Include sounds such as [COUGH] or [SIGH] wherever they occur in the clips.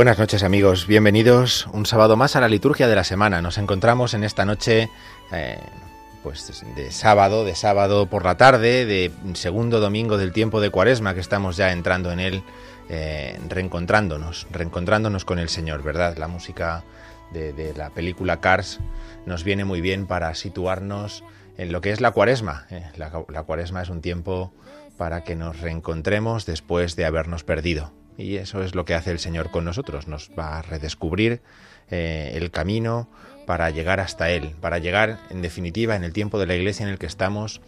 Buenas noches amigos, bienvenidos un sábado más a la liturgia de la semana. Nos encontramos en esta noche eh, pues de sábado, de sábado por la tarde, de segundo domingo del tiempo de Cuaresma que estamos ya entrando en él, eh, reencontrándonos, reencontrándonos con el Señor, ¿verdad? La música de, la película Cars nos viene muy bien para situarnos en lo que es la Cuaresma. Eh, la Cuaresma es un tiempo para que nos reencontremos después de habernos perdido y eso es lo que hace el Señor con nosotros, nos va a redescubrir eh, el camino para llegar hasta Él, para llegar en definitiva en el tiempo de la iglesia en el que estamos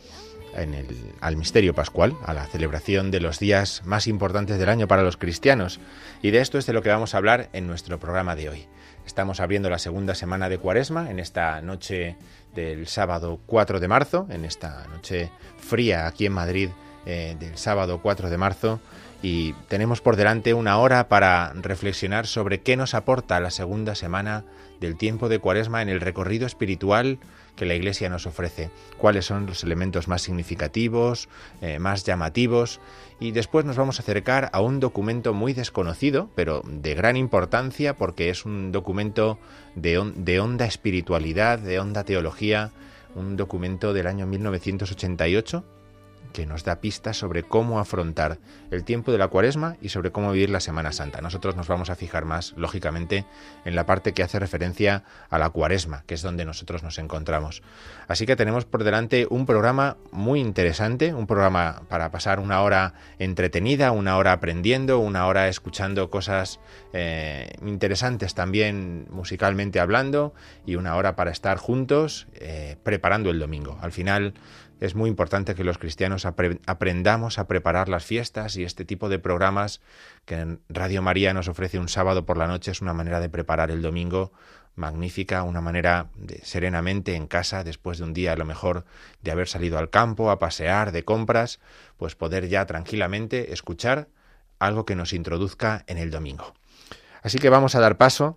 en el, al misterio pascual, a la celebración de los días más importantes del año para los cristianos. Y de esto es de lo que vamos a hablar en nuestro programa de hoy. Estamos abriendo la segunda semana de Cuaresma en esta noche del sábado 4 de marzo, en esta noche fría aquí en Madrid eh, del sábado 4 de marzo y tenemos por delante una hora para reflexionar sobre qué nos aporta la segunda semana del tiempo de Cuaresma en el recorrido espiritual que la Iglesia nos ofrece, cuáles son los elementos más significativos, eh, más llamativos, y después nos vamos a acercar a un documento muy desconocido, pero de gran importancia porque es un documento de, de honda espiritualidad, de honda teología, un documento del año 1988 que nos da pistas sobre cómo afrontar el tiempo de la cuaresma y sobre cómo vivir la Semana Santa. Nosotros nos vamos a fijar más, lógicamente, en la parte que hace referencia a la cuaresma, que es donde nosotros nos encontramos. Así que tenemos por delante un programa muy interesante, un programa para pasar una hora entretenida, una hora aprendiendo, una hora escuchando cosas eh, interesantes también musicalmente hablando y una hora para estar juntos eh, preparando el domingo. Al final, es muy importante que los cristianos aprendamos a preparar las fiestas y este tipo de programas que Radio María nos ofrece un sábado por la noche es una manera de preparar el domingo magnífica, una manera de serenamente en casa después de un día a lo mejor de haber salido al campo a pasear, de compras, pues poder ya tranquilamente escuchar algo que nos introduzca en el domingo. Así que vamos a dar paso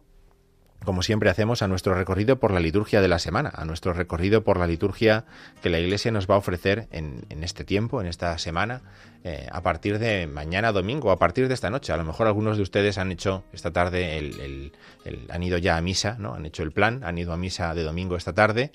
como siempre hacemos, a nuestro recorrido por la liturgia de la semana, a nuestro recorrido por la liturgia que la Iglesia nos va a ofrecer en, este tiempo, en esta semana, eh, a partir de mañana domingo, a partir de esta noche. A lo mejor algunos de ustedes han hecho esta tarde, han ido ya a misa, ¿no? Han hecho el plan, han ido a misa de domingo esta tarde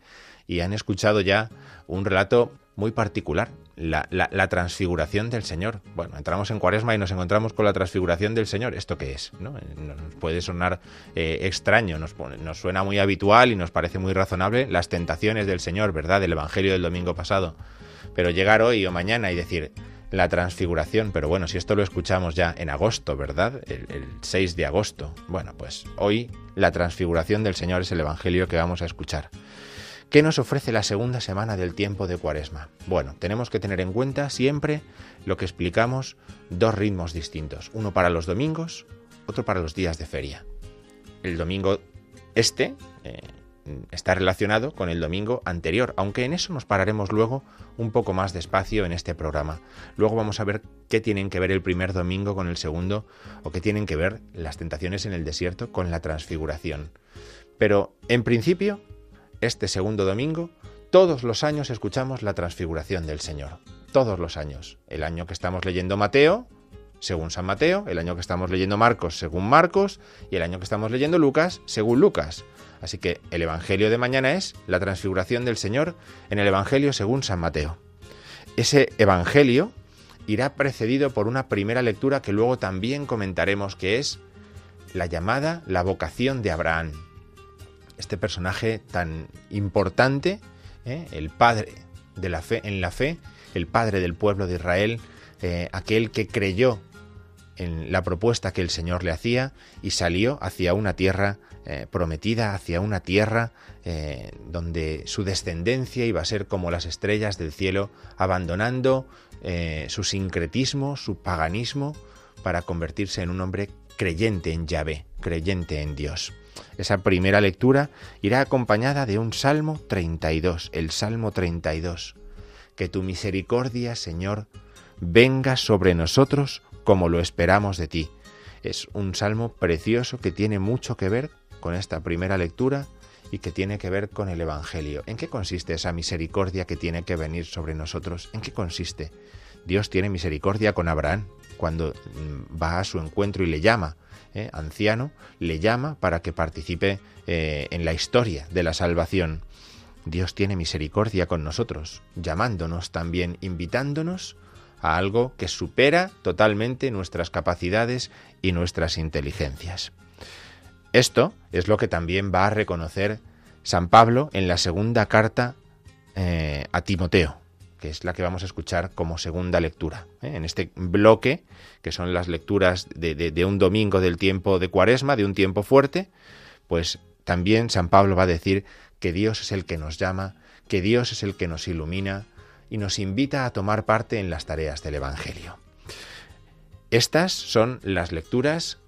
y han escuchado ya un relato muy particular, la, transfiguración del Señor. Bueno, entramos en Cuaresma y nos encontramos con la transfiguración del Señor. ¿Esto qué es? ¿No? Nos puede sonar eh, extraño, nos, nos suena muy habitual y nos parece muy razonable las tentaciones del Señor, ¿verdad? Del Evangelio del domingo pasado. Pero llegar hoy o mañana y decir la transfiguración, pero bueno, si esto lo escuchamos ya en agosto, ¿verdad? El, el 6 de agosto. Bueno, pues hoy la transfiguración del Señor es el Evangelio que vamos a escuchar. ¿Qué nos ofrece la segunda semana del tiempo de Cuaresma? Bueno, tenemos que tener en cuenta siempre lo que explicamos, dos ritmos distintos, uno para los domingos, otro para los días de feria. El domingo este eh, está relacionado con el domingo anterior, aunque en eso nos pararemos luego un poco más despacio en este programa. Luego vamos a ver qué tienen que ver el primer domingo con el segundo o qué tienen que ver las tentaciones en el desierto con la transfiguración. Pero en principio este segundo domingo, todos los años escuchamos la transfiguración del Señor. Todos los años. El año que estamos leyendo Mateo, según San Mateo, el año que estamos leyendo Marcos, según Marcos, y el año que estamos leyendo Lucas, según Lucas. Así que el Evangelio de mañana es la transfiguración del Señor en el Evangelio según San Mateo. Ese Evangelio irá precedido por una primera lectura que luego también comentaremos, que es la llamada la vocación de Abraham este personaje tan importante, ¿eh? el padre de la fe en la fe, el padre del pueblo de Israel, eh, aquel que creyó en la propuesta que el Señor le hacía y salió hacia una tierra eh, prometida, hacia una tierra donde su descendencia iba a ser como las estrellas del cielo, abandonando su sincretismo, su paganismo, para convertirse en un hombre creyente en Yahvé, creyente en Dios. Esa primera lectura irá acompañada de un Salmo 32, el Salmo 32. Que tu misericordia, Señor, venga sobre nosotros como lo esperamos de ti. Es un salmo precioso que tiene mucho que ver con esta primera lectura y que tiene que ver con el Evangelio. ¿En qué consiste esa misericordia que tiene que venir sobre nosotros? ¿En qué consiste? Dios tiene misericordia con Abraham cuando mm, va a su encuentro y le llama eh, anciano, le llama para que participe eh, en la historia de la salvación. Dios tiene misericordia con nosotros, llamándonos también, invitándonos a algo que supera totalmente nuestras capacidades y nuestras inteligencias. Esto es lo que también va a reconocer San Pablo en la segunda carta eh, a Timoteo que es la que vamos a escuchar como segunda lectura. ¿eh? En este bloque, que son las lecturas de, un domingo del tiempo de Cuaresma, de un tiempo fuerte, pues también San Pablo va a decir que Dios es el que nos llama, que Dios es el que nos ilumina y nos invita a tomar parte en las tareas del Evangelio. Estas son las lecturas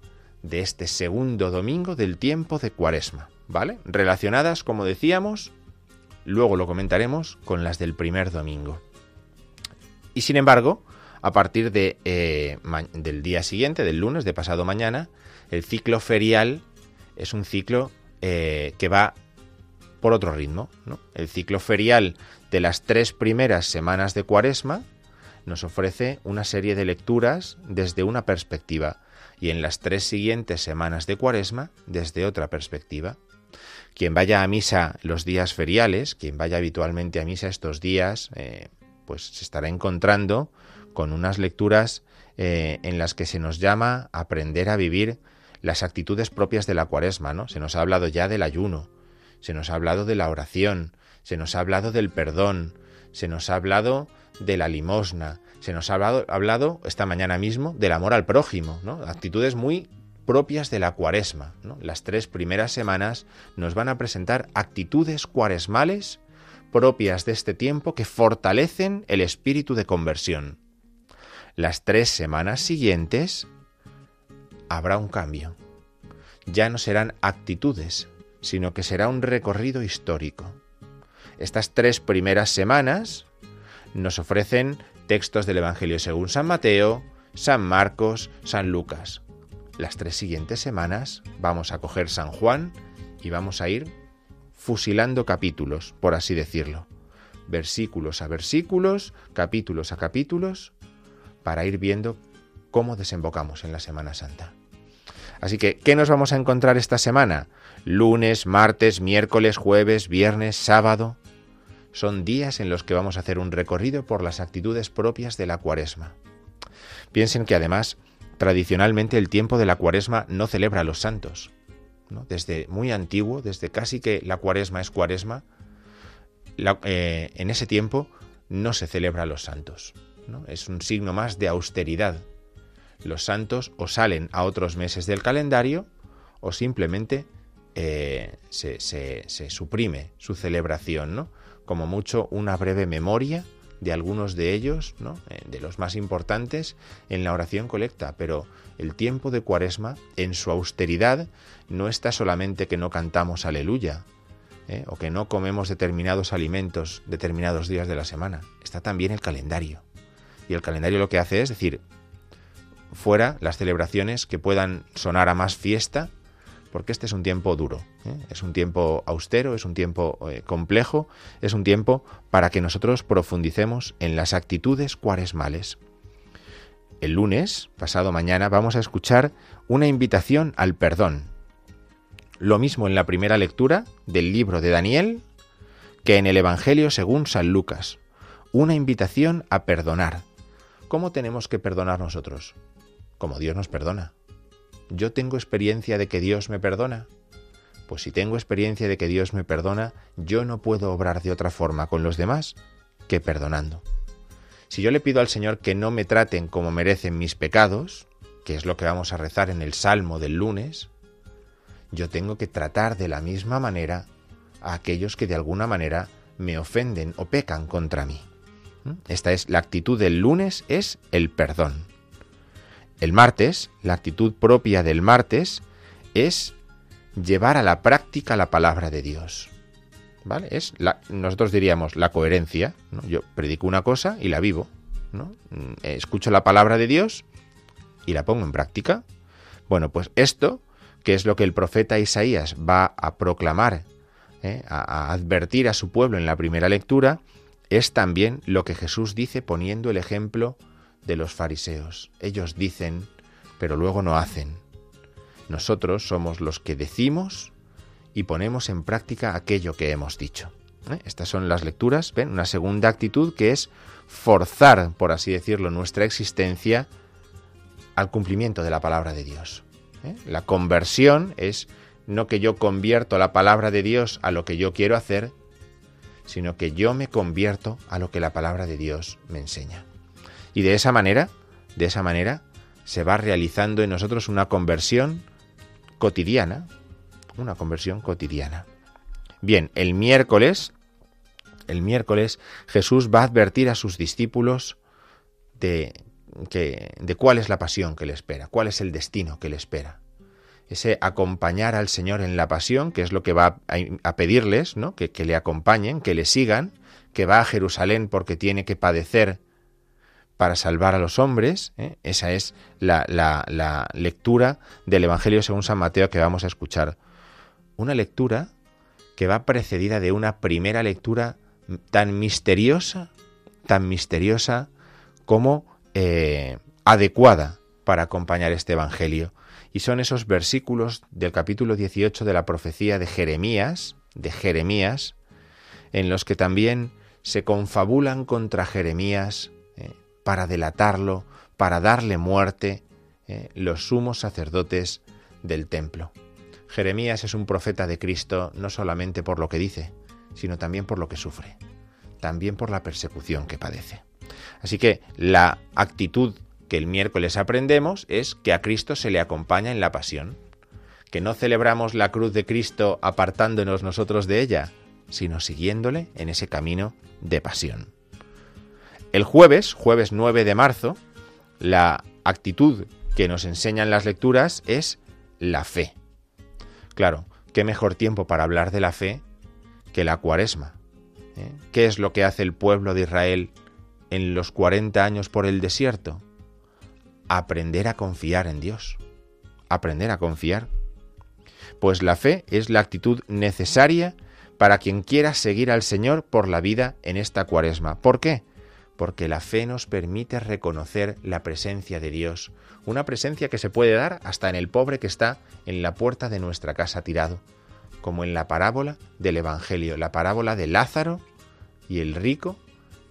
de este segundo domingo del tiempo de Cuaresma, ¿vale? Relacionadas, como decíamos, Luego lo comentaremos con las del primer domingo. Y sin embargo, a partir de, eh, del día siguiente, del lunes, de pasado mañana, el ciclo ferial es un ciclo eh, que va por otro ritmo. El ciclo ferial de las tres primeras semanas de Cuaresma nos ofrece una serie de lecturas desde una perspectiva y en las tres siguientes semanas de Cuaresma desde otra perspectiva. Quien vaya a misa los días feriales, quien vaya habitualmente a misa estos días, eh, pues se estará encontrando con unas lecturas eh, en las que se nos llama a aprender a vivir las actitudes propias de la cuaresma, ¿no? Se nos ha hablado ya del ayuno, se nos ha hablado de la oración, se nos ha hablado del perdón, se nos ha hablado de la limosna, se nos ha hablado, hablado esta mañana mismo del amor al prójimo, ¿no? Actitudes muy propias de la cuaresma. Las tres primeras semanas nos van a presentar actitudes cuaresmales propias de este tiempo que fortalecen el espíritu de conversión. Las tres semanas siguientes habrá un cambio. Ya no serán actitudes, sino que será un recorrido histórico. Estas tres primeras semanas nos ofrecen textos del Evangelio según San Mateo, San Marcos, San Lucas las tres siguientes semanas vamos a coger San Juan y vamos a ir fusilando capítulos, por así decirlo. Versículos a versículos, capítulos a capítulos, para ir viendo cómo desembocamos en la Semana Santa. Así que, ¿qué nos vamos a encontrar esta semana? Lunes, martes, miércoles, jueves, viernes, sábado. son días en los que vamos a hacer un recorrido por las actitudes propias de la cuaresma. Piensen que además, tradicionalmente el tiempo de la cuaresma no celebra a los santos. Desde muy antiguo, desde casi que la cuaresma es cuaresma, eh, en ese tiempo no se celebra los santos. Es un signo más de austeridad. Los santos o salen a otros meses del calendario o simplemente eh, se, se, suprime su celebración, ¿no? Como mucho una breve memoria de algunos de ellos, ¿no? Eh, de los más importantes, en la oración colecta, pero el tiempo de Cuaresma, en su austeridad, no está solamente que no cantamos aleluya, ¿eh? o que no comemos determinados alimentos determinados días de la semana, está también el calendario. Y el calendario lo que hace es decir, fuera las celebraciones que puedan sonar a más fiesta, porque este es un tiempo duro, ¿eh? es un tiempo austero, es un tiempo eh, complejo, es un tiempo para que nosotros profundicemos en las actitudes cuaresmales. El lunes, pasado mañana, vamos a escuchar una invitación al perdón. Lo mismo en la primera lectura del libro de Daniel que en el Evangelio según San Lucas. Una invitación a perdonar. ¿Cómo tenemos que perdonar nosotros? Como Dios nos perdona. ¿Yo tengo experiencia de que Dios me perdona? Pues si tengo experiencia de que Dios me perdona, yo no puedo obrar de otra forma con los demás que perdonando. Si yo le pido al Señor que no me traten como merecen mis pecados, que es lo que vamos a rezar en el Salmo del lunes, yo tengo que tratar de la misma manera a aquellos que de alguna manera me ofenden o pecan contra mí. ¿Mm? Esta es la actitud del lunes, es el perdón. El martes, la actitud propia del martes es llevar a la práctica la palabra de Dios. ¿Vale? Es la, nosotros diríamos la coherencia. Yo predico una cosa y la vivo. ¿no? Mm, escucho la palabra de Dios y la pongo en práctica. Bueno, pues esto, que es lo que el profeta Isaías va a proclamar, ¿eh? a advertir a su pueblo en la primera lectura, es también lo que Jesús dice poniendo el ejemplo de los fariseos. Ellos dicen, pero luego no hacen. Nosotros somos los que decimos y ponemos en práctica aquello que hemos dicho. ¿Eh? Estas son las lecturas. ¿Ven? Una segunda actitud que es forzar, por así decirlo, nuestra existencia al cumplimiento de la palabra de Dios. ¿Eh? La conversión es no que yo convierto la palabra de Dios a lo que yo quiero hacer, sino que yo me convierto a lo que la palabra de Dios me enseña. Y de esa manera, de esa manera, se va realizando en nosotros una conversión cotidiana, una conversión cotidiana. Bien, el miércoles, el miércoles Jesús va a advertir a sus discípulos de, que, de cuál es la pasión que le espera, cuál es el destino que le espera. Ese acompañar al Señor en la pasión, que es lo que va a, pedirles, ¿no? Que, que le acompañen, que le sigan, que va a Jerusalén porque tiene que padecer para salvar a los hombres. ¿eh? Esa es la, lectura del Evangelio según San Mateo que vamos a escuchar. Una lectura que va precedida de una primera lectura tan misteriosa, tan misteriosa como eh, adecuada para acompañar este Evangelio. Y son esos versículos del capítulo 18 de la profecía de Jeremías, de Jeremías, en los que también se confabulan contra Jeremías para delatarlo, para darle muerte, eh, los sumos sacerdotes del templo. Jeremías es un profeta de Cristo no solamente por lo que dice, sino también por lo que sufre, también por la persecución que padece. Así que la actitud que el miércoles aprendemos es que a Cristo se le acompaña en la pasión, que no celebramos la cruz de Cristo apartándonos nosotros de ella, sino siguiéndole en ese camino de pasión. El jueves, jueves 9 de marzo, la actitud que nos enseñan las lecturas es la fe. Claro, qué mejor tiempo para hablar de la fe que la cuaresma. ¿eh? ¿Qué es lo que hace el pueblo de Israel en los 40 años por el desierto? Aprender a confiar en Dios. Aprender a confiar. Pues la fe es la actitud necesaria para quien quiera seguir al Señor por la vida en esta cuaresma. ¿Por qué? Porque la fe nos permite reconocer la presencia de Dios, una presencia que se puede dar hasta en el pobre que está en la puerta de nuestra casa tirado, como en la parábola del Evangelio, la parábola de Lázaro y el rico,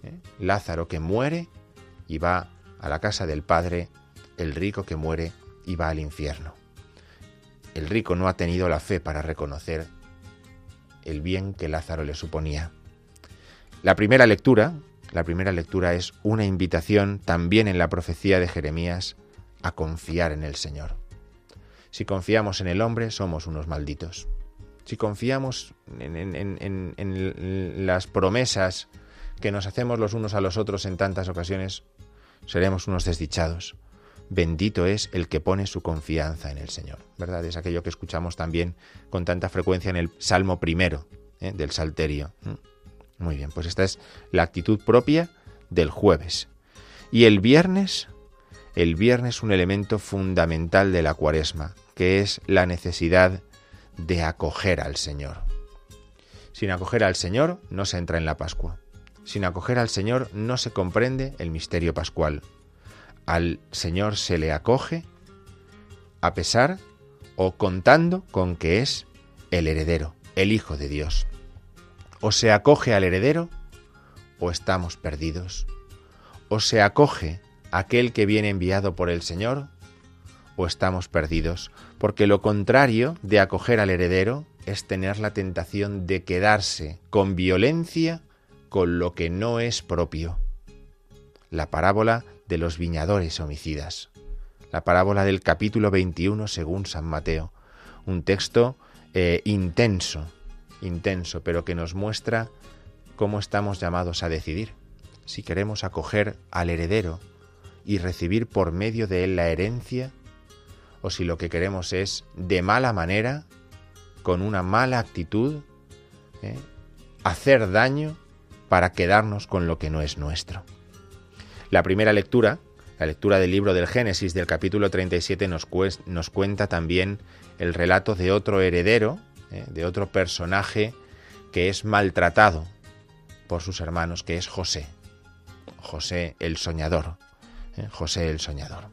¿eh? Lázaro que muere y va a la casa del Padre, el rico que muere y va al infierno. El rico no ha tenido la fe para reconocer el bien que Lázaro le suponía. La primera lectura, la primera lectura es una invitación también en la profecía de Jeremías a confiar en el Señor. Si confiamos en el hombre, somos unos malditos. Si confiamos en, las promesas que nos hacemos los unos a los otros en tantas ocasiones, seremos unos desdichados. Bendito es el que pone su confianza en el Señor. ¿Verdad? Es aquello que escuchamos también con tanta frecuencia en el Salmo primero ¿eh? del Salterio. Muy bien, pues esta es la actitud propia del jueves. Y el viernes, el viernes un elemento fundamental de la cuaresma, que es la necesidad de acoger al Señor. Sin acoger al Señor no se entra en la Pascua. Sin acoger al Señor no se comprende el misterio pascual. Al Señor se le acoge a pesar o contando con que es el heredero, el Hijo de Dios. O se acoge al heredero o estamos perdidos. O se acoge aquel que viene enviado por el Señor o estamos perdidos, porque lo contrario de acoger al heredero es tener la tentación de quedarse con violencia con lo que no es propio. La parábola de los viñadores homicidas. La parábola del capítulo 21 según San Mateo. Un texto eh, intenso, intenso, pero que nos muestra cómo estamos llamados a decidir. Si queremos acoger al heredero y recibir por medio de él la herencia, o si lo que queremos es, de mala manera, con una mala actitud, ¿eh? hacer daño para quedarnos con lo que no es nuestro. La primera lectura, la lectura del libro del Génesis del capítulo 37, nos, nos cuenta también el relato de otro heredero, ¿eh? de otro personaje que es maltratado por sus hermanos, que es José. José el soñador. ¿eh? José el soñador.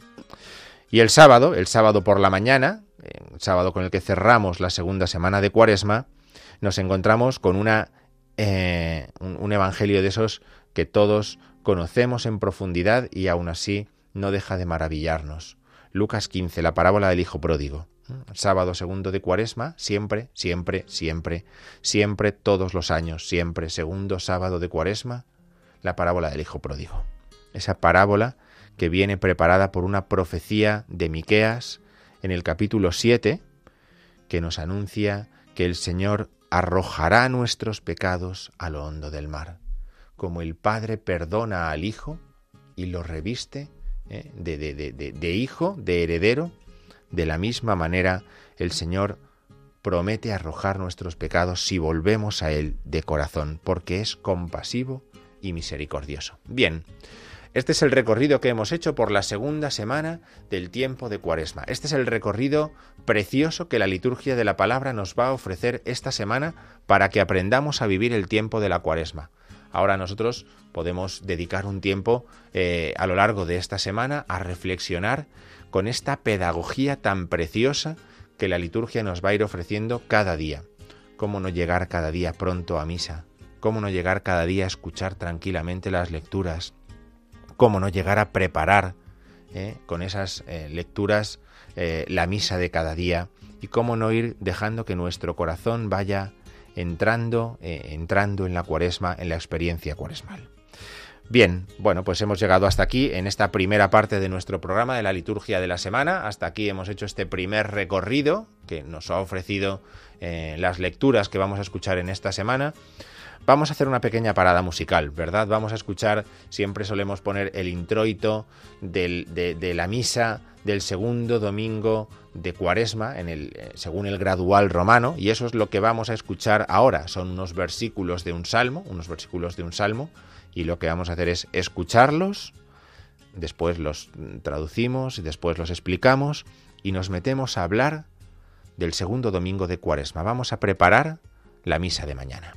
Y el sábado, el sábado por la mañana, el sábado con el que cerramos la segunda semana de Cuaresma, nos encontramos con una, eh, un, evangelio de esos que todos conocemos en profundidad y aún así no deja de maravillarnos. Lucas 15, la parábola del Hijo Pródigo. Sábado segundo de Cuaresma, siempre, siempre, siempre, siempre, todos los años, siempre, segundo sábado de Cuaresma, la parábola del Hijo Pródigo. Esa parábola que viene preparada por una profecía de Miqueas en el capítulo 7, que nos anuncia que el Señor arrojará nuestros pecados a lo hondo del mar, como el Padre perdona al Hijo y lo reviste ¿eh? de, de hijo, de heredero, de la misma manera el Señor promete arrojar nuestros pecados si volvemos a Él de corazón, porque es compasivo y misericordioso. Bien, este es el recorrido que hemos hecho por la segunda semana del tiempo de Cuaresma. Este es el recorrido precioso que la liturgia de la palabra nos va a ofrecer esta semana para que aprendamos a vivir el tiempo de la Cuaresma. Ahora nosotros podemos dedicar un tiempo eh, a lo largo de esta semana a reflexionar con esta pedagogía tan preciosa que la liturgia nos va a ir ofreciendo cada día. Cómo no llegar cada día pronto a misa, cómo no llegar cada día a escuchar tranquilamente las lecturas, cómo no llegar a preparar eh, con esas eh, lecturas eh, la misa de cada día y cómo no ir dejando que nuestro corazón vaya entrando, entrando en la cuaresma, en la experiencia cuaresmal. Bien, bueno, pues hemos llegado hasta aquí en esta primera parte de nuestro programa de la liturgia de la semana. Hasta aquí hemos hecho este primer recorrido que nos ha ofrecido las lecturas que vamos a escuchar en esta semana. Vamos a hacer una pequeña parada musical, ¿verdad? Vamos a escuchar, siempre solemos poner el introito de, la misa del segundo domingo de Cuaresma, en el, eh, según el gradual romano, y eso es lo que vamos a escuchar ahora. Son unos versículos de un salmo, unos versículos de un salmo, y lo que vamos a hacer es escucharlos, después los traducimos y después los explicamos y nos metemos a hablar del segundo domingo de Cuaresma. Vamos a preparar la misa de mañana.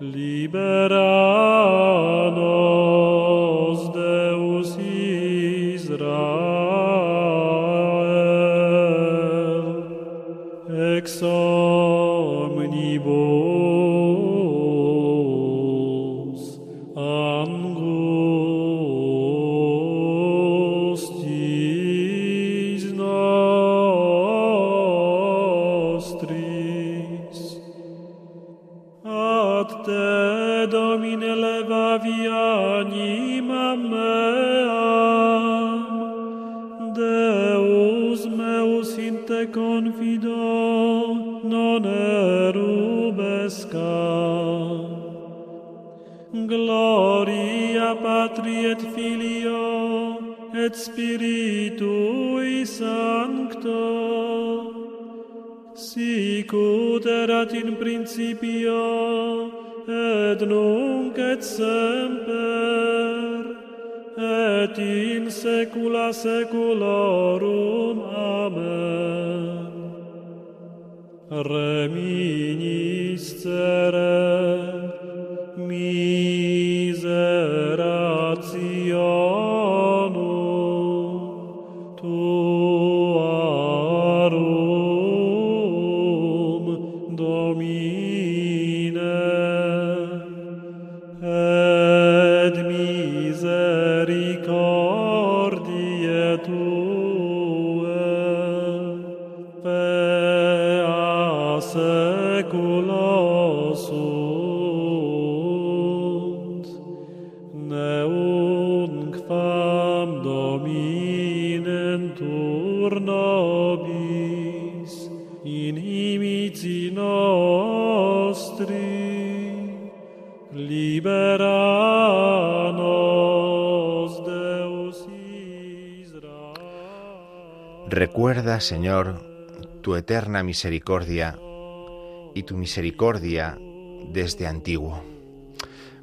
Libera Señor, tu eterna misericordia y tu misericordia desde antiguo.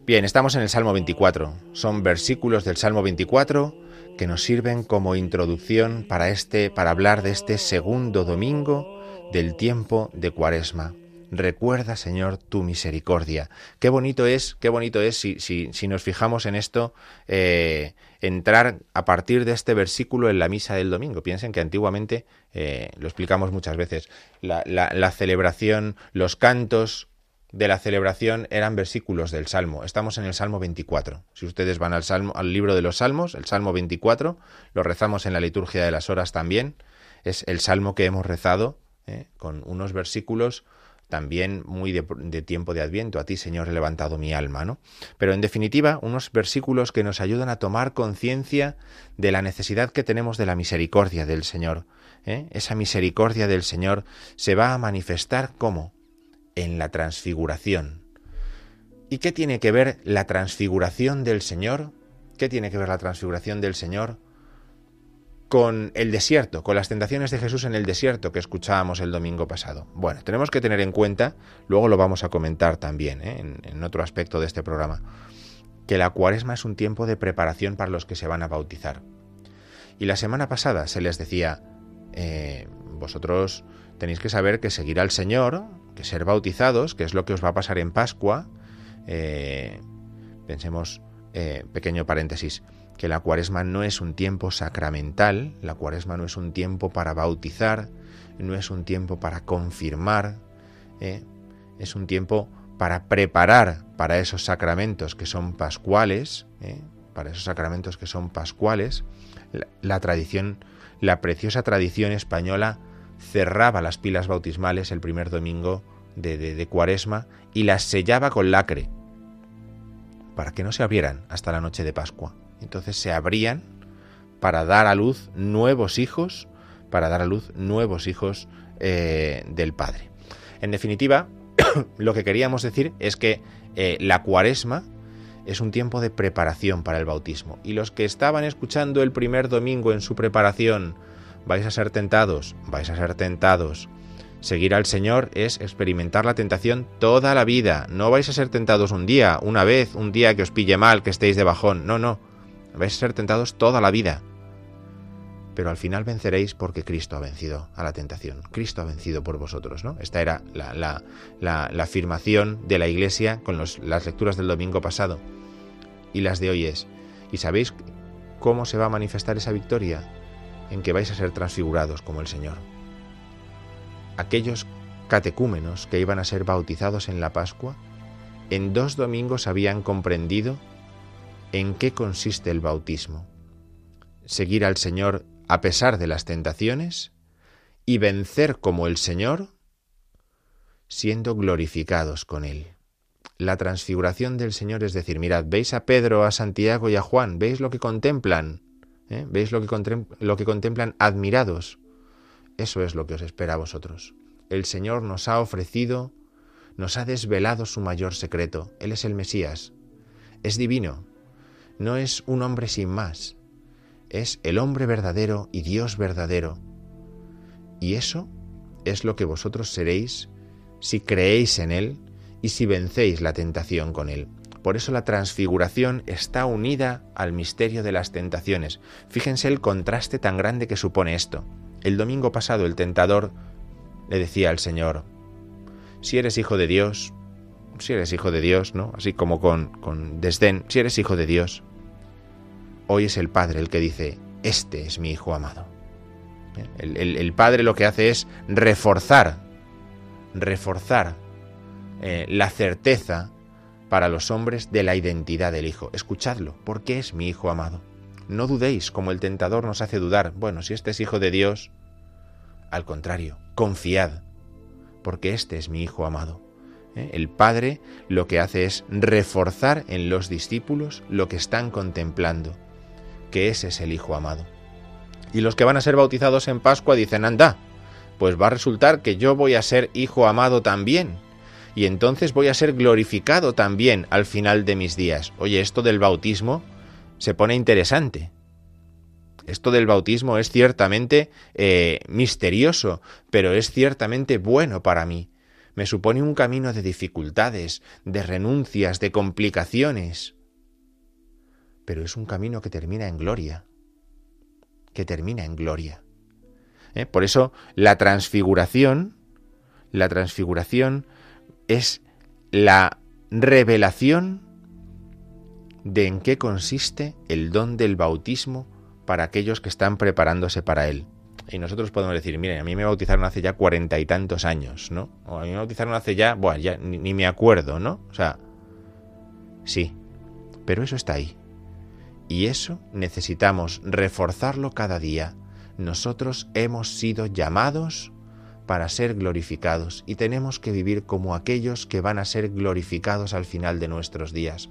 Bien, estamos en el Salmo 24. Son versículos del Salmo 24 que nos sirven como introducción para este para hablar de este segundo domingo del tiempo de Cuaresma. Recuerda, Señor, tu misericordia. Qué bonito es, qué bonito es si, si, si nos fijamos en esto, eh, entrar a partir de este versículo en la misa del domingo. Piensen que antiguamente, eh, lo explicamos muchas veces, la, la, celebración, los cantos de la celebración eran versículos del Salmo. Estamos en el Salmo 24. Si ustedes van al Salmo, al libro de los Salmos, el Salmo 24, lo rezamos en la liturgia de las horas también. Es el Salmo que hemos rezado eh, con unos versículos también muy de, tiempo de Adviento. A ti, Señor, he levantado mi alma, ¿no? Pero en definitiva, unos versículos que nos ayudan a tomar conciencia de la necesidad que tenemos de la misericordia del Señor. ¿eh? Esa misericordia del Señor se va a manifestar como en la transfiguración. ¿Y qué tiene que ver la transfiguración del Señor? ¿Qué tiene que ver la transfiguración del Señor con el desierto, con las tentaciones de Jesús en el desierto que escuchábamos el domingo pasado? Bueno, tenemos que tener en cuenta, luego lo vamos a comentar también ¿eh? en, otro aspecto de este programa, que la cuaresma es un tiempo de preparación para los que se van a bautizar. Y la semana pasada se les decía, eh, vosotros tenéis que saber que seguir al Señor, que ser bautizados, que es lo que os va a pasar en Pascua. Eh, pensemos, eh, pequeño paréntesis, que la cuaresma no es un tiempo sacramental, la cuaresma no es un tiempo para bautizar, no es un tiempo para confirmar, eh, es un tiempo para preparar para esos sacramentos que son pascuales, eh, para esos sacramentos que son pascuales. La, tradición, la preciosa tradición española cerraba las pilas bautismales el primer domingo de, cuaresma y las sellaba con lacre para que no se abrieran hasta la noche de Pascua. Entonces se abrían para dar a luz nuevos hijos, para dar a luz nuevos hijos eh, del Padre. En definitiva, [COUGHS] lo que queríamos decir es que eh, la cuaresma es un tiempo de preparación para el bautismo. Y los que estaban escuchando el primer domingo en su preparación, vais a ser tentados, vais a ser tentados. Seguir al Señor es experimentar la tentación toda la vida. No vais a ser tentados un día, una vez, un día que os pille mal, que estéis de bajón. No, no. Vais a ser tentados toda la vida. Pero al final venceréis porque Cristo ha vencido a la tentación. Cristo ha vencido por vosotros, ¿no? Esta era la, afirmación de la Iglesia con las lecturas del domingo pasado. Y las de hoy es. ¿Y sabéis cómo se va a manifestar esa victoria? En que vais a ser transfigurados como el Señor aquellos catecúmenos que iban a ser bautizados en la Pascua, en dos domingos habían comprendido en qué consiste el bautismo. Seguir al Señor a pesar de las tentaciones y vencer como el Señor, siendo glorificados con Él. La transfiguración del Señor es decir, mirad, veis a Pedro, a Santiago y a Juan, veis lo que contemplan, ¿Eh? veis lo que, lo que contemplan admirados eso es lo que os espera a vosotros. El Señor nos ha ofrecido, nos ha desvelado su mayor secreto. Él es el Mesías. Es divino. No es un hombre sin más. Es el hombre verdadero y Dios verdadero. Y eso es lo que vosotros seréis si creéis en Él y si vencéis la tentación con Él. Por eso la transfiguración está unida al misterio de las tentaciones. Fíjense el contraste tan grande que supone esto. El domingo pasado el tentador le decía al Señor, si eres hijo de Dios, si eres hijo de Dios, ¿no? Así como con, con desdén, si eres hijo de Dios. Hoy es el Padre el que dice, este es mi Hijo amado. El, Padre lo que hace es reforzar, reforzar eh, la certeza para los hombres de la identidad del Hijo. Escuchadlo, porque es mi Hijo amado. No dudéis como el tentador nos hace dudar. Bueno, si este es hijo de Dios, al contrario, confiad, porque este es mi Hijo amado. ¿Eh? El Padre lo que hace es reforzar en los discípulos lo que están contemplando, que ese es el Hijo amado. Y los que van a ser bautizados en Pascua dicen, anda, pues va a resultar que yo voy a ser Hijo amado también, y entonces voy a ser glorificado también al final de mis días. Oye, esto del bautismo se pone interesante. Esto del bautismo es ciertamente eh, misterioso, pero es ciertamente bueno para mí. Me supone un camino de dificultades, de renuncias, de complicaciones. Pero es un camino que termina en gloria. Que termina en gloria. ¿Eh? Por eso la transfiguración, la transfiguración es la revelación de en qué consiste el don del bautismo para aquellos que están preparándose para él. Y nosotros podemos decir, miren, a mí me bautizaron hace ya cuarenta y tantos años, ¿no? O a mí me bautizaron hace ya, bueno, ya ni, ni me acuerdo, ¿no? O sea, sí, pero eso está ahí. Y eso necesitamos reforzarlo cada día. Nosotros hemos sido llamados para ser glorificados y tenemos que vivir como aquellos que van a ser glorificados al final de nuestros días.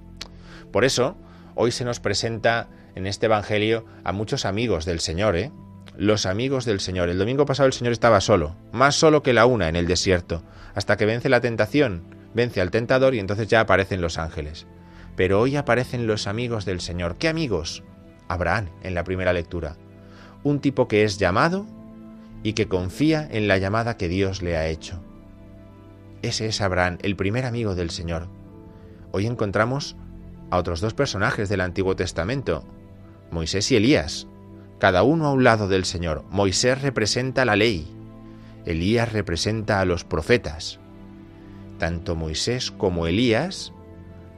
Por eso, hoy se nos presenta en este Evangelio a muchos amigos del Señor, ¿eh? Los amigos del Señor. El domingo pasado el Señor estaba solo, más solo que la una en el desierto, hasta que vence la tentación, vence al tentador y entonces ya aparecen los ángeles. Pero hoy aparecen los amigos del Señor. ¿Qué amigos? Abraham en la primera lectura. Un tipo que es llamado y que confía en la llamada que Dios le ha hecho. Ese es Abraham, el primer amigo del Señor. Hoy encontramos a otros dos personajes del Antiguo Testamento, Moisés y Elías, cada uno a un lado del Señor. Moisés representa la ley, Elías representa a los profetas. Tanto Moisés como Elías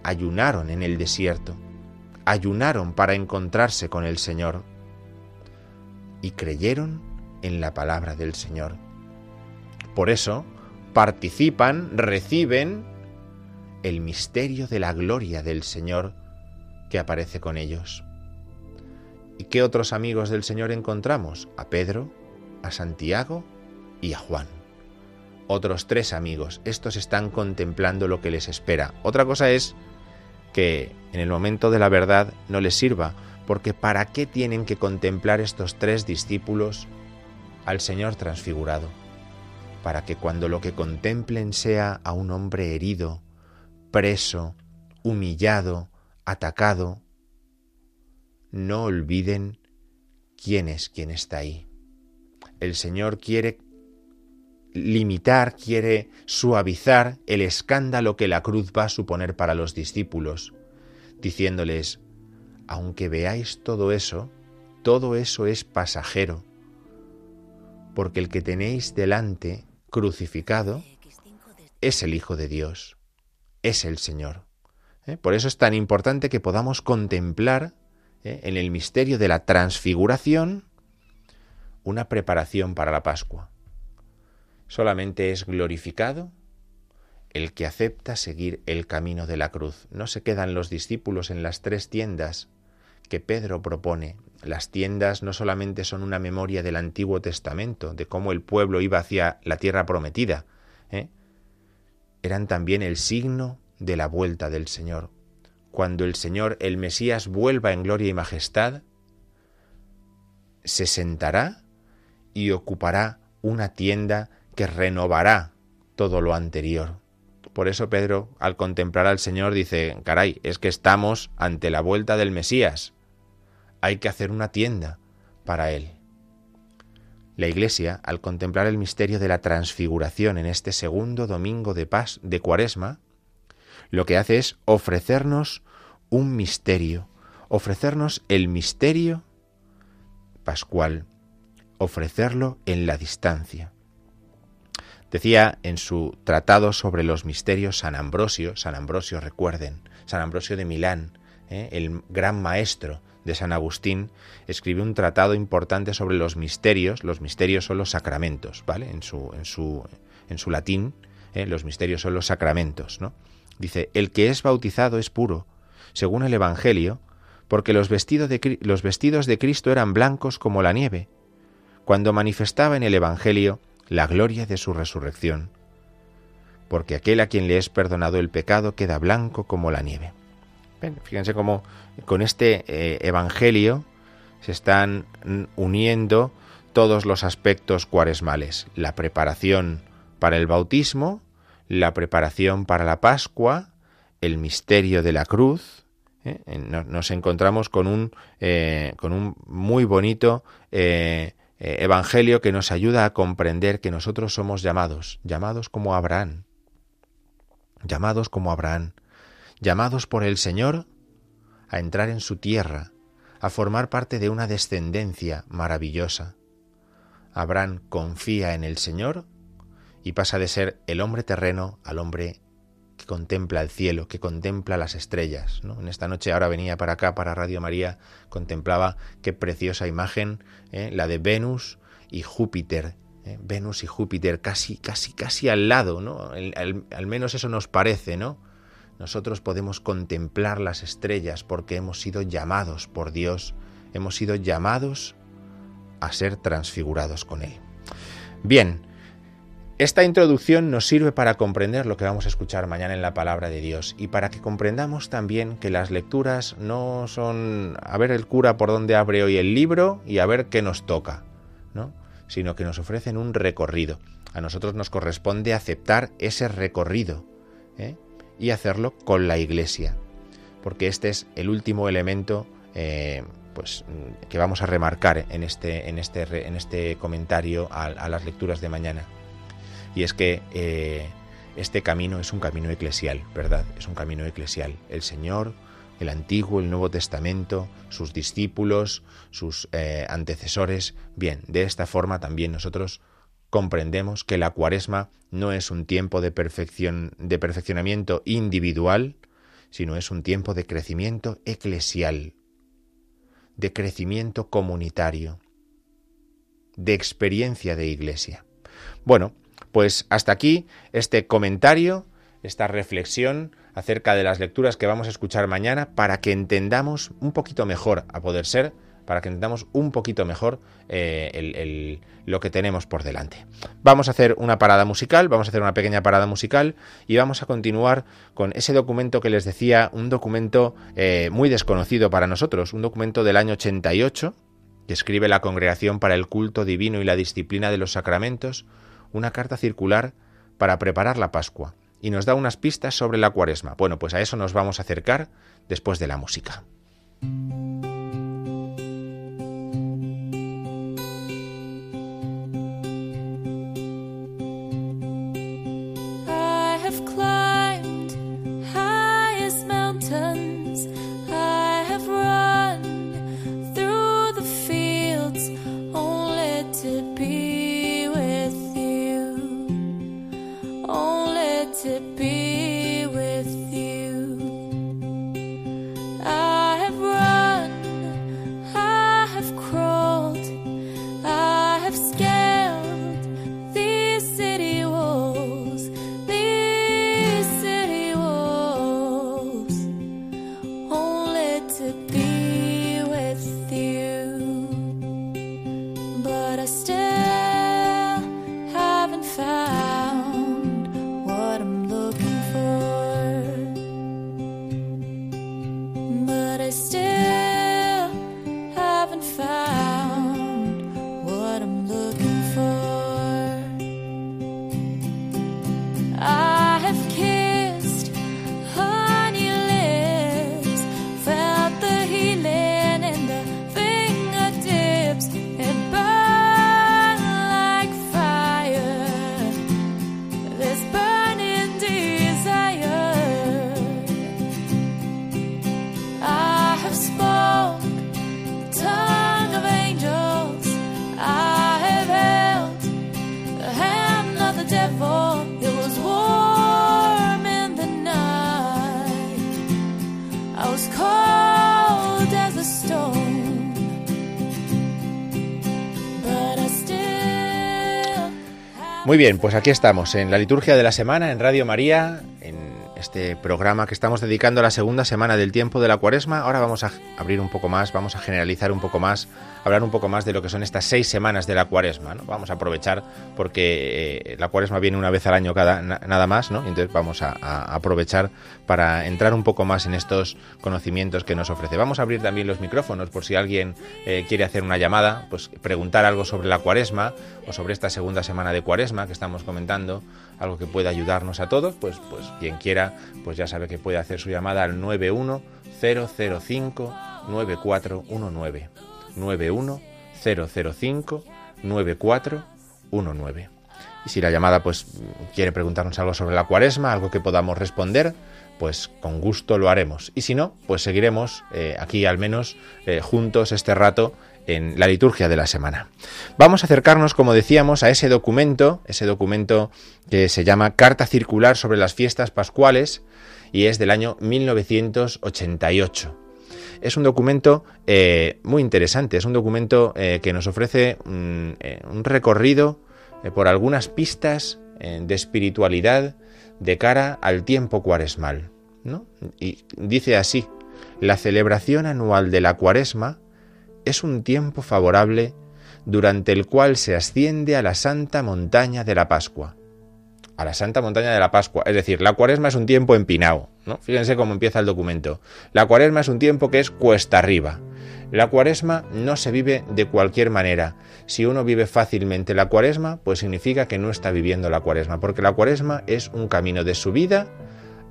ayunaron en el desierto, ayunaron para encontrarse con el Señor y creyeron en la palabra del Señor. Por eso participan, reciben el misterio de la gloria del Señor que aparece con ellos. ¿Y qué otros amigos del Señor encontramos? A Pedro, a Santiago y a Juan. Otros tres amigos. Estos están contemplando lo que les espera. Otra cosa es que en el momento de la verdad no les sirva, porque ¿para qué tienen que contemplar estos tres discípulos al Señor transfigurado? Para que cuando lo que contemplen sea a un hombre herido, preso, humillado, atacado, no olviden quién es quien está ahí. El Señor quiere limitar, quiere suavizar el escándalo que la cruz va a suponer para los discípulos, diciéndoles, aunque veáis todo eso, todo eso es pasajero, porque el que tenéis delante crucificado es el Hijo de Dios, es el Señor. ¿Eh? Por eso es tan importante que podamos contemplar ¿eh? en el misterio de la transfiguración una preparación para la Pascua. Solamente es glorificado el que acepta seguir el camino de la cruz. No se quedan los discípulos en las tres tiendas que Pedro propone. Las tiendas no solamente son una memoria del Antiguo Testamento, de cómo el pueblo iba hacia la tierra prometida, ¿eh? eran también el signo de la vuelta del Señor. Cuando el Señor, el Mesías, vuelva en gloria y majestad, se sentará y ocupará una tienda que renovará todo lo anterior. Por eso Pedro, al contemplar al Señor, dice, caray, es que estamos ante la vuelta del Mesías. Hay que hacer una tienda para Él. La Iglesia, al contemplar el misterio de la transfiguración en este segundo domingo de paz de Cuaresma, lo que hace es ofrecernos un misterio, ofrecernos el misterio pascual, ofrecerlo en la distancia. Decía en su tratado sobre los misterios San Ambrosio, San Ambrosio recuerden, San Ambrosio de Milán, ¿eh? el gran maestro de San Agustín, escribió un tratado importante sobre los misterios. Los misterios son los sacramentos, ¿vale? En su, en su, en su latín, ¿eh? los misterios son los sacramentos, ¿no? Dice, el que es bautizado es puro, según el Evangelio, porque los vestidos de, los vestidos de Cristo eran blancos como la nieve, cuando manifestaba en el Evangelio la gloria de su resurrección, porque aquel a quien le es perdonado el pecado queda blanco como la nieve. fíjense cómo con este eh, Evangelio se están uniendo todos los aspectos cuaresmales, la preparación para el bautismo, la preparación para la Pascua, el misterio de la cruz. ¿eh? Nos encontramos con un, eh, con un muy bonito evangelio que nos ayuda a comprender que nosotros somos llamados, llamados como Abraham, llamados como Abraham, llamados por el Señor a entrar en su tierra, a formar parte de una descendencia maravillosa. Abraham confía en el Señor y pasa de ser el hombre terreno al hombre que contempla el cielo, que contempla las estrellas. ¿no? En esta noche ahora venía para acá, para Radio María, contemplaba qué preciosa imagen, ¿eh? la de Venus y Júpiter. ¿eh? Venus y Júpiter casi, casi, casi al lado, ¿no? al menos eso nos parece, ¿no? nosotros podemos contemplar las estrellas porque hemos sido llamados por Dios, hemos sido llamados a ser transfigurados con Él. Bien, esta introducción nos sirve para comprender lo que vamos a escuchar mañana en la palabra de Dios y para que comprendamos también que las lecturas no son a ver el cura por dónde abre hoy el libro y a ver qué nos toca, ¿no? sino que nos ofrecen un recorrido. A nosotros nos corresponde aceptar ese recorrido. ¿eh? y hacerlo con la Iglesia, porque este es el último elemento eh, pues, que vamos a remarcar en este, en este, en este comentario a, las lecturas de mañana. Y es que eh, este camino es un camino eclesial, ¿verdad? Es un camino eclesial. El Señor, el Antiguo, el Nuevo Testamento, sus discípulos, sus eh, antecesores. Bien, de esta forma también nosotros comprendemos que la cuaresma no es un tiempo de, perfección, de perfeccionamiento individual, sino es un tiempo de crecimiento eclesial, de crecimiento comunitario, de experiencia de iglesia. Bueno, pues hasta aquí este comentario, esta reflexión acerca de las lecturas que vamos a escuchar mañana para que entendamos un poquito mejor, a poder ser, para que entendamos un poquito mejor eh, lo que tenemos por delante. Vamos a hacer una parada musical, vamos a hacer una pequeña parada musical y vamos a continuar con ese documento que les decía, un documento eh, muy desconocido para nosotros, un documento del año 88 que escribe la Congregación para el Culto Divino y la Disciplina de los Sacramentos, una carta circular para preparar la Pascua y nos da unas pistas sobre la cuaresma. Bueno, pues a eso nos vamos a acercar después de la música. Muy bien, pues aquí estamos en la liturgia de la semana en Radio María, este programa que estamos dedicando a la segunda semana del tiempo de la cuaresma. Ahora vamos a abrir un poco más, vamos a generalizar un poco más, hablar un poco más de lo que son estas seis semanas de la cuaresma. Vamos a aprovechar porque eh, la cuaresma viene una vez al año cada, nada más, ¿no? entonces vamos a, aprovechar para entrar un poco más en estos conocimientos que nos ofrece. Vamos a abrir también los micrófonos por si alguien eh, quiere hacer una llamada, pues preguntar algo sobre la cuaresma o sobre esta segunda semana de cuaresma que estamos comentando algo que pueda ayudarnos a todos, pues, pues quien quiera, pues ya sabe que puede hacer su llamada al 91005 9419. 91005 9419. Y si la llamada pues quiere preguntarnos algo sobre la cuaresma, algo que podamos responder, pues con gusto lo haremos. Y si no, pues seguiremos eh, aquí al menos eh, juntos este rato en la liturgia de la semana. Vamos a acercarnos, como decíamos, a ese documento, ese documento que se llama Carta Circular sobre las Fiestas Pascuales y es del año 1988. Es un documento eh, muy interesante, es un documento eh, que nos ofrece mm, eh, un recorrido por algunas pistas de espiritualidad de cara al tiempo cuaresmal. Y dice así, la celebración anual de la cuaresma es un tiempo favorable durante el cual se asciende a la santa montaña de la Pascua. A la santa montaña de la Pascua. Es decir, la cuaresma es un tiempo empinado. ¿no? Fíjense cómo empieza el documento. La cuaresma es un tiempo que es cuesta arriba. La cuaresma no se vive de cualquier manera. Si uno vive fácilmente la cuaresma, pues significa que no está viviendo la cuaresma, porque la cuaresma es un camino de subida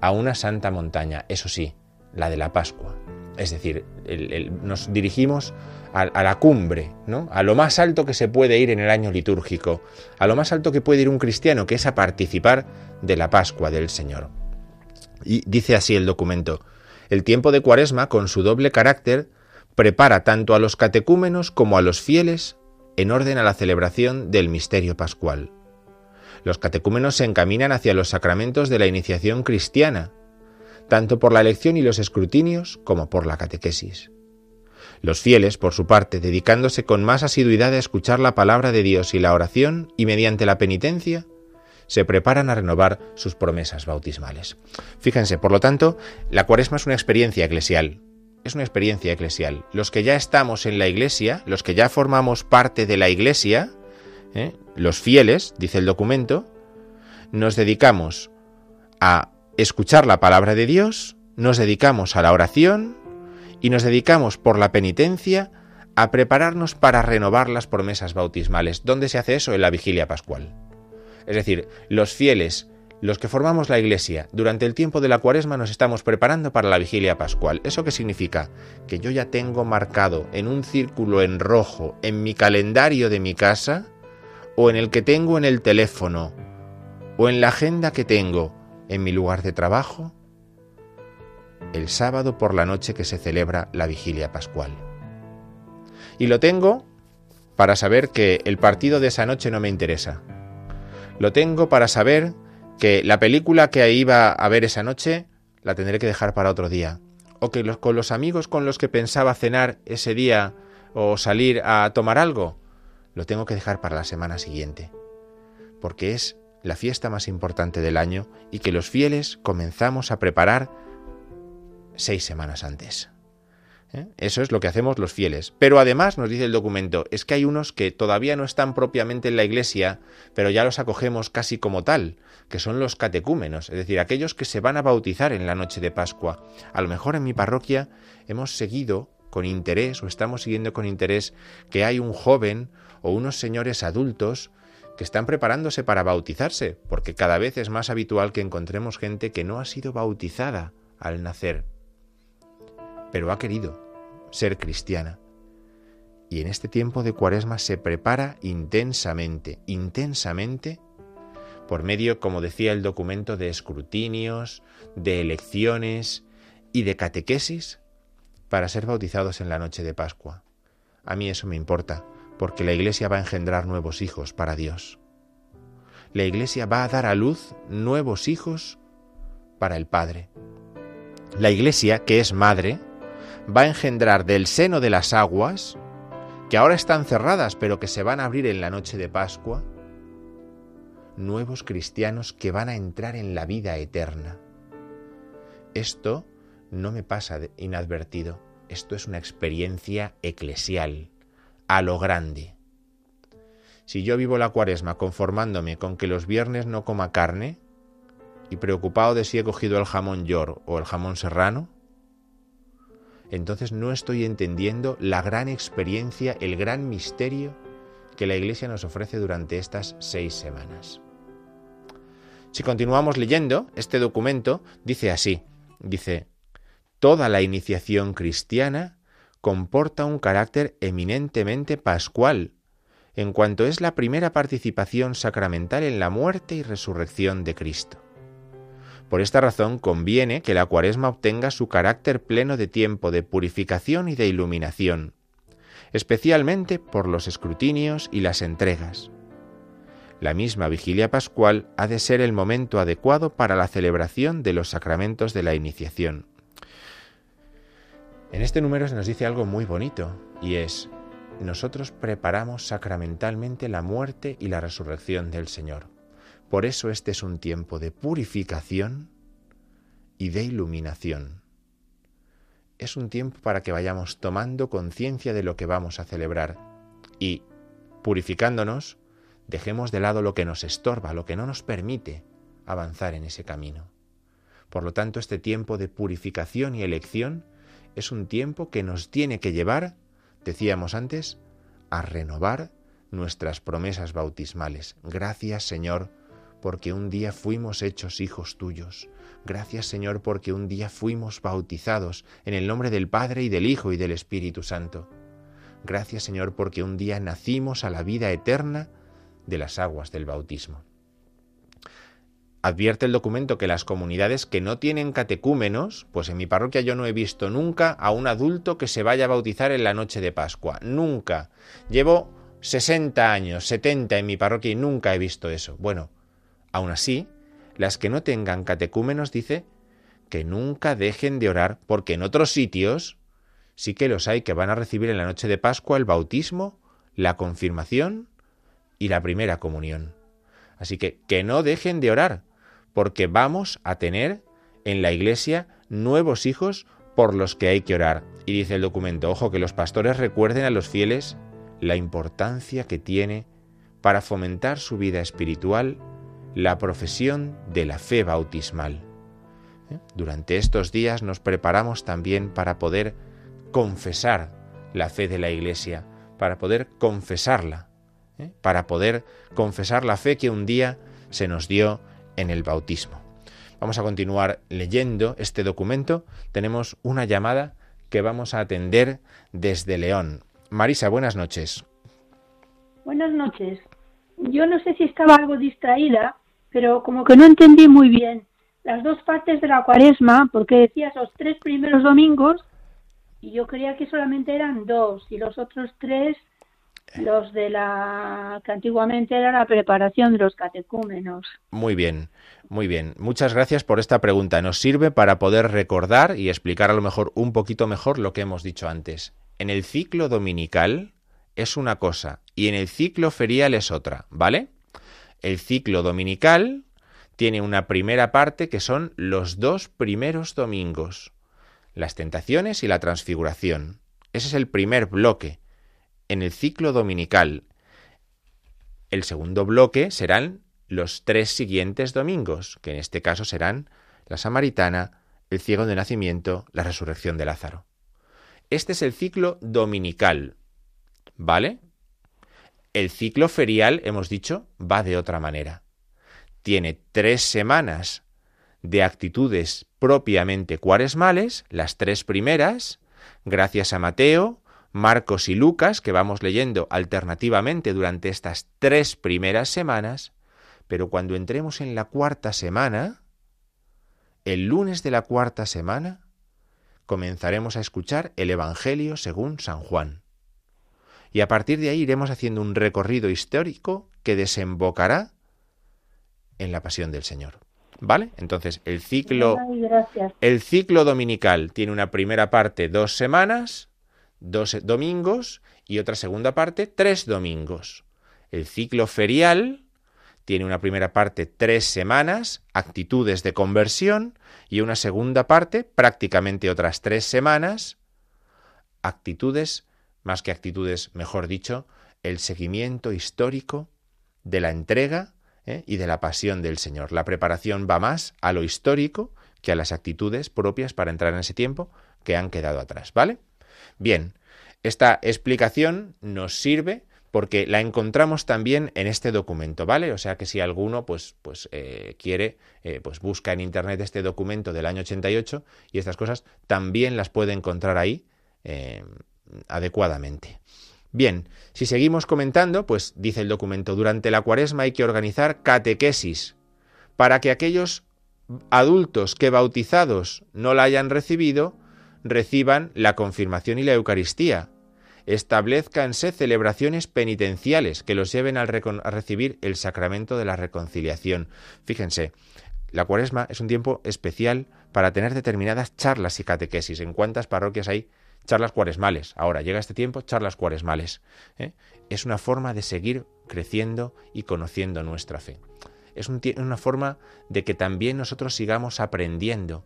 a una santa montaña, eso sí, la de la Pascua. Es decir, nos dirigimos a, la cumbre, ¿no? a lo más alto que se puede ir en el año litúrgico, a lo más alto que puede ir un cristiano, que es a participar de la Pascua del Señor. Y dice así el documento, el tiempo de Cuaresma, con su doble carácter, prepara tanto a los catecúmenos como a los fieles en orden a la celebración del misterio pascual. Los catecúmenos se encaminan hacia los sacramentos de la iniciación cristiana, tanto por la elección y los escrutinios como por la catequesis. Los fieles, por su parte, dedicándose con más asiduidad a escuchar la palabra de Dios y la oración, y mediante la penitencia, se preparan a renovar sus promesas bautismales. Fíjense, por lo tanto, la cuaresma es una experiencia eclesial. Es una experiencia eclesial. Los que ya estamos en la iglesia, los que ya formamos parte de la iglesia, ¿eh? los fieles, dice el documento, nos dedicamos a escuchar la palabra de Dios, nos dedicamos a la oración, y nos dedicamos por la penitencia a prepararnos para renovar las promesas bautismales. ¿Dónde se hace eso? En la vigilia pascual. Es decir, los fieles los que formamos la Iglesia durante el tiempo de la Cuaresma nos estamos preparando para la vigilia pascual. ¿Eso qué significa? Que yo ya tengo marcado en un círculo en rojo en mi calendario de mi casa o en el que tengo en el teléfono o en la agenda que tengo en mi lugar de trabajo el sábado por la noche que se celebra la vigilia pascual. Y lo tengo para saber que el partido de esa noche no me interesa. Lo tengo para saber que la película que iba a ver esa noche la tendré que dejar para otro día, o que con los amigos con los que pensaba cenar ese día o salir a tomar algo, lo tengo que dejar para la semana siguiente, porque es la fiesta más importante del año y que los fieles comenzamos a preparar seis semanas antes. ¿eh? Eso es lo que hacemos los fieles. Pero además, nos dice el documento, es que hay unos que todavía no están propiamente en la iglesia, pero ya los acogemos casi como tal, que son los catecúmenos, es decir, aquellos que se van a bautizar en la noche de Pascua. A lo mejor en mi parroquia hemos seguido con interés o estamos siguiendo con interés que hay un joven o unos señores adultos están preparándose para bautizarse, porque cada vez es más habitual que encontremos gente que no ha sido bautizada al nacer, pero ha querido ser cristiana. Y en este tiempo de cuaresma se prepara intensamente, intensamente, por medio, como decía el documento, de escrutinios, de elecciones y de catequesis para ser bautizados en la noche de Pascua. A mí eso me importa, porque la Iglesia va a engendrar nuevos hijos para Dios. La Iglesia va a dar a luz nuevos hijos para el Padre. La Iglesia, que es madre, va a engendrar del seno de las aguas, que ahora están cerradas pero que se van a abrir en la noche de Pascua, nuevos cristianos que van a entrar en la vida eterna. Esto no me pasa inadvertido, esto es una experiencia eclesial, a lo grande. Si yo vivo la cuaresma conformándome con que los viernes no coma carne y preocupado de si he cogido el jamón york o el jamón serrano, entonces no estoy entendiendo la gran experiencia, el gran misterio que la Iglesia nos ofrece durante estas seis semanas. Si continuamos leyendo, este documento dice así, dice, toda la iniciación cristiana comporta un carácter eminentemente pascual, en cuanto es la primera participación sacramental en la muerte y resurrección de Cristo. Por esta razón conviene que la cuaresma obtenga su carácter pleno de tiempo de purificación y de iluminación, especialmente por los escrutinios y las entregas. La misma vigilia pascual ha de ser el momento adecuado para la celebración de los sacramentos de la iniciación. En este número se nos dice algo muy bonito, y es, nosotros preparamos sacramentalmente la muerte y la resurrección del Señor. Por eso este es un tiempo de purificación y de iluminación. Es un tiempo para que vayamos tomando conciencia de lo que vamos a celebrar y, purificándonos, dejemos de lado lo que nos estorba, lo que no nos permite avanzar en ese camino. Por lo tanto, este tiempo de purificación y elección es un tiempo que nos tiene que llevar, decíamos antes, a renovar nuestras promesas bautismales. Gracias, Señor, porque un día fuimos hechos hijos tuyos. Gracias Señor porque un día fuimos bautizados en el nombre del Padre y del Hijo y del Espíritu Santo. Gracias Señor porque un día nacimos a la vida eterna de las aguas del bautismo. Advierte el documento que las comunidades que no tienen catecúmenos, pues en mi parroquia yo no he visto nunca a un adulto que se vaya a bautizar en la noche de Pascua. Nunca. Llevo 60 años, 70 en mi parroquia y nunca he visto eso. Bueno, Aún así, las que no tengan catecúmenos dice que nunca dejen de orar porque en otros sitios sí que los hay que van a recibir en la noche de Pascua el bautismo, la confirmación y la primera comunión. Así que que no dejen de orar porque vamos a tener en la iglesia nuevos hijos por los que hay que orar. Y dice el documento, ojo, que los pastores recuerden a los fieles la importancia que tiene para fomentar su vida espiritual la profesión de la fe bautismal. ¿Eh? Durante estos días nos preparamos también para poder confesar la fe de la Iglesia, para poder confesarla, ¿eh? para poder confesar la fe que un día se nos dio en el bautismo. Vamos a continuar leyendo este documento. Tenemos una llamada que vamos a atender desde León. Marisa, buenas noches. Buenas noches. Yo no sé si estaba algo distraída, pero como que no entendí muy bien las dos partes de la cuaresma, porque decías los tres primeros domingos y yo creía que solamente eran dos y los otros tres los de la que antiguamente era la preparación de los catecúmenos. Muy bien, muy bien. Muchas gracias por esta pregunta. Nos sirve para poder recordar y explicar a lo mejor un poquito mejor lo que hemos dicho antes. En el ciclo dominical es una cosa y en el ciclo ferial es otra, ¿vale? El ciclo dominical tiene una primera parte que son los dos primeros domingos, las tentaciones y la transfiguración. Ese es el primer bloque en el ciclo dominical. El segundo bloque serán los tres siguientes domingos, que en este caso serán la Samaritana, el ciego de nacimiento, la resurrección de Lázaro. Este es el ciclo dominical, ¿vale? El ciclo ferial, hemos dicho, va de otra manera. Tiene tres semanas de actitudes propiamente cuaresmales, las tres primeras, gracias a Mateo, Marcos y Lucas, que vamos leyendo alternativamente durante estas tres primeras semanas, pero cuando entremos en la cuarta semana, el lunes de la cuarta semana, comenzaremos a escuchar el Evangelio según San Juan. Y a partir de ahí iremos haciendo un recorrido histórico que desembocará en la pasión del Señor. ¿Vale? Entonces, el ciclo, el ciclo dominical tiene una primera parte dos semanas, dos domingos y otra segunda parte tres domingos. El ciclo ferial tiene una primera parte tres semanas, actitudes de conversión, y una segunda parte, prácticamente otras tres semanas, actitudes, más que actitudes, mejor dicho, el seguimiento histórico de la entrega ¿eh? y de la pasión del Señor. La preparación va más a lo histórico que a las actitudes propias para entrar en ese tiempo que han quedado atrás, ¿vale? Bien, esta explicación nos sirve porque la encontramos también en este documento, ¿vale? O sea que si alguno pues, pues eh, quiere, eh, pues busca en internet este documento del año 88 y estas cosas también las puede encontrar ahí eh, adecuadamente. Bien, si seguimos comentando, pues dice el documento, durante la cuaresma hay que organizar catequesis para que aquellos adultos que bautizados no la hayan recibido reciban la confirmación y la Eucaristía, establezcanse celebraciones penitenciales que los lleven a, recibir el sacramento de la reconciliación. Fíjense, la cuaresma es un tiempo especial para tener determinadas charlas y catequesis. ¿En cuántas parroquias hay charlas cuaresmales? Ahora llega este tiempo, charlas cuaresmales. ¿eh? Es una forma de seguir creciendo y conociendo nuestra fe. Es una forma de que también nosotros sigamos aprendiendo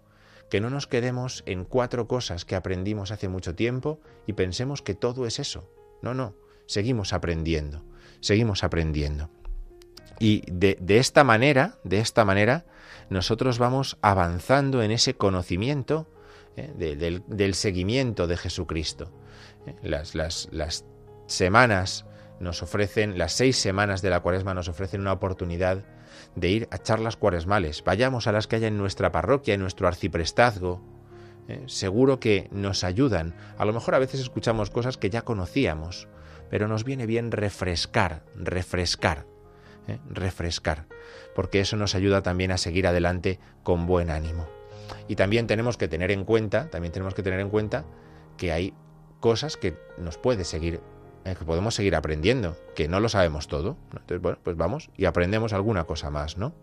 que no nos quedemos en cuatro cosas que aprendimos hace mucho tiempo y pensemos que todo es eso. No, no, seguimos aprendiendo, seguimos aprendiendo. Y de, esta manera, de esta manera, nosotros vamos avanzando en ese conocimiento ¿eh? del, seguimiento de Jesucristo. ¿eh? Las, las, las semanas nos ofrecen, las seis semanas de la cuaresma nos ofrecen una oportunidad de ir a charlas cuaresmales. Vayamos a las que haya en nuestra parroquia, en nuestro arciprestazgo. ¿eh? seguro que nos ayudan. A lo mejor a veces escuchamos cosas que ya conocíamos, pero nos viene bien refrescar, refrescar, ¿eh? refrescar, porque eso nos ayuda también a seguir adelante con buen ánimo. Y también tenemos que tener en cuenta, también tenemos que tener en cuenta que hay cosas que nos puede seguir que podemos seguir aprendiendo, que no lo sabemos todo. Entonces, bueno, pues vamos y aprendemos alguna cosa más, ¿no?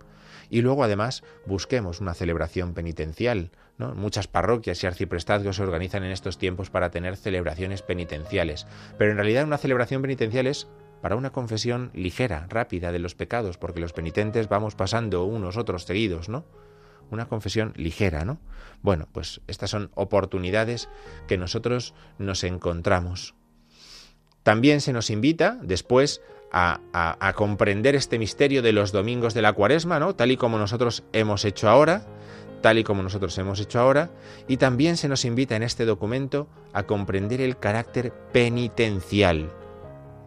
Y luego, además, busquemos una celebración penitencial. ¿no? Muchas parroquias y arciprestazgos se organizan en estos tiempos para tener celebraciones penitenciales. Pero en realidad una celebración penitencial es para una confesión ligera, rápida de los pecados, porque los penitentes vamos pasando unos otros seguidos, ¿no? Una confesión ligera, ¿no? Bueno, pues estas son oportunidades que nosotros nos encontramos también se nos invita después a, comprender este misterio de los domingos de la cuaresma, ¿no? Tal y como nosotros hemos hecho ahora, tal y como nosotros hemos hecho ahora, y también se nos invita en este documento a comprender el carácter penitencial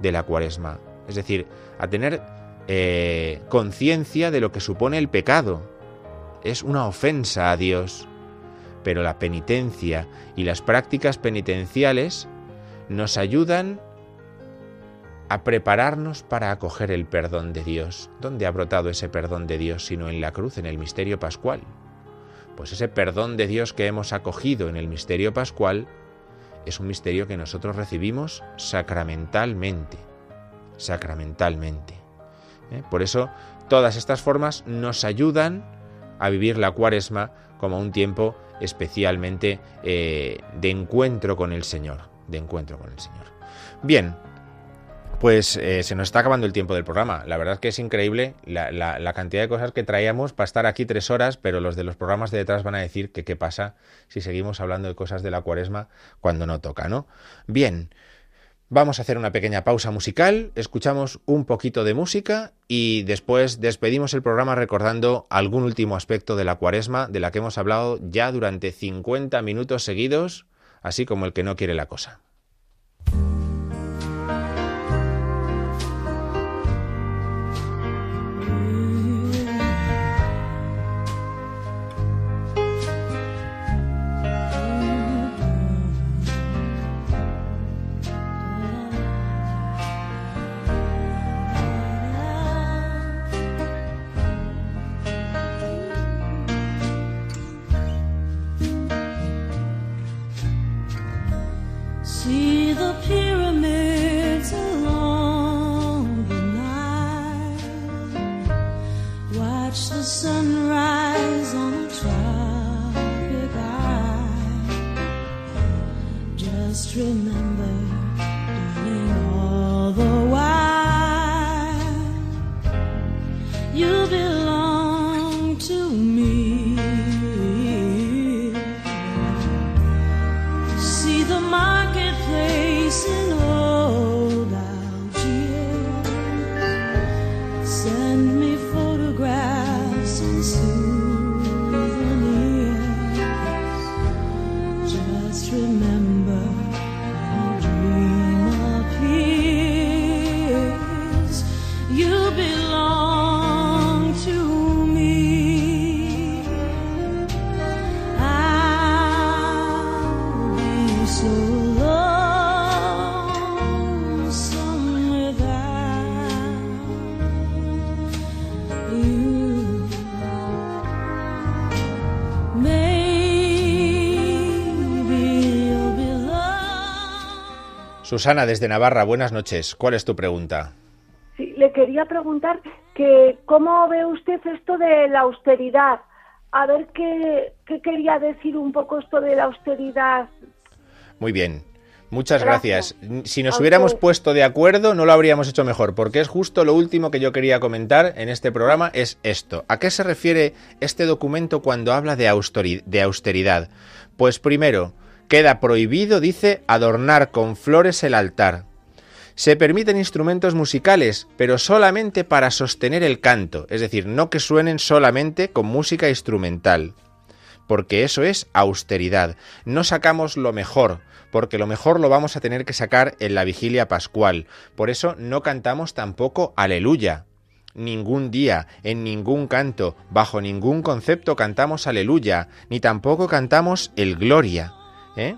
de la cuaresma, es decir, a tener eh, conciencia de lo que supone el pecado. Es una ofensa a Dios. Pero la penitencia y las prácticas penitenciales nos ayudan a prepararnos para acoger el perdón de Dios. ¿Dónde ha brotado ese perdón de Dios sino en la cruz, en el misterio pascual? Pues ese perdón de Dios que hemos acogido en el misterio pascual es un misterio que nosotros recibimos sacramentalmente, sacramentalmente. ¿Eh? Por eso todas estas formas nos ayudan a vivir la cuaresma como un tiempo especialmente eh, de encuentro con el Señor, de encuentro con el Señor. Bien, pues eh, se nos está acabando el tiempo del programa. La verdad es que es increíble la, cantidad de cosas que traíamos para estar aquí tres horas, pero los de los programas de detrás van a decir que qué pasa si seguimos hablando de cosas de la cuaresma cuando no toca, ¿no? Bien, vamos a hacer una pequeña pausa musical, escuchamos un poquito de música y después despedimos el programa recordando algún último aspecto de la cuaresma de la que hemos hablado ya durante 50 minutos seguidos, así como el que no quiere la cosa. Susana, desde Navarra, buenas noches. ¿Cuál es tu pregunta? Sí, le quería preguntar que cómo ve usted esto de la austeridad. A ver qué, quería decir un poco esto de la austeridad. Muy bien. Muchas gracias. Si nos hubiéramos puesto de acuerdo, no lo habríamos hecho mejor, porque es justo lo último que yo quería comentar en este programa, es esto. ¿A qué se refiere este documento cuando habla de austeridad? Pues primero, Queda prohibido, dice, adornar con flores el altar. Se permiten instrumentos musicales, pero solamente para sostener el canto, es decir, no que suenen solamente con música instrumental, porque eso es austeridad. No sacamos lo mejor, porque lo mejor lo vamos a tener que sacar en la vigilia pascual. Por eso no cantamos tampoco aleluya. Ningún día, en ningún canto, bajo ningún concepto cantamos aleluya, ni tampoco cantamos el gloria. ¿Eh?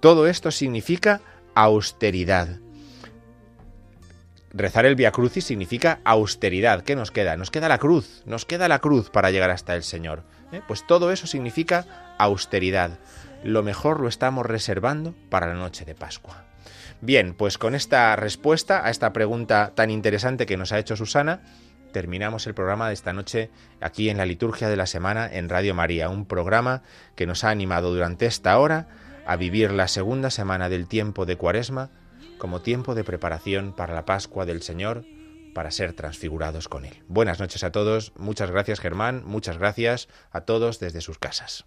Todo esto significa austeridad. Rezar el Via Crucis significa austeridad. ¿Qué nos queda? Nos queda la cruz, nos queda la cruz para llegar hasta el Señor. ¿eh? Pues todo eso significa austeridad. Lo mejor lo estamos reservando para la noche de Pascua. Bien, pues con esta respuesta a esta pregunta tan interesante que nos ha hecho Susana, terminamos el programa de esta noche aquí en la liturgia de la semana en Radio María, un programa que nos ha animado durante esta hora a vivir la segunda semana del tiempo de Cuaresma como tiempo de preparación para la Pascua del Señor, para ser transfigurados con Él. Buenas noches a todos, muchas gracias Germán, muchas gracias a todos desde sus casas.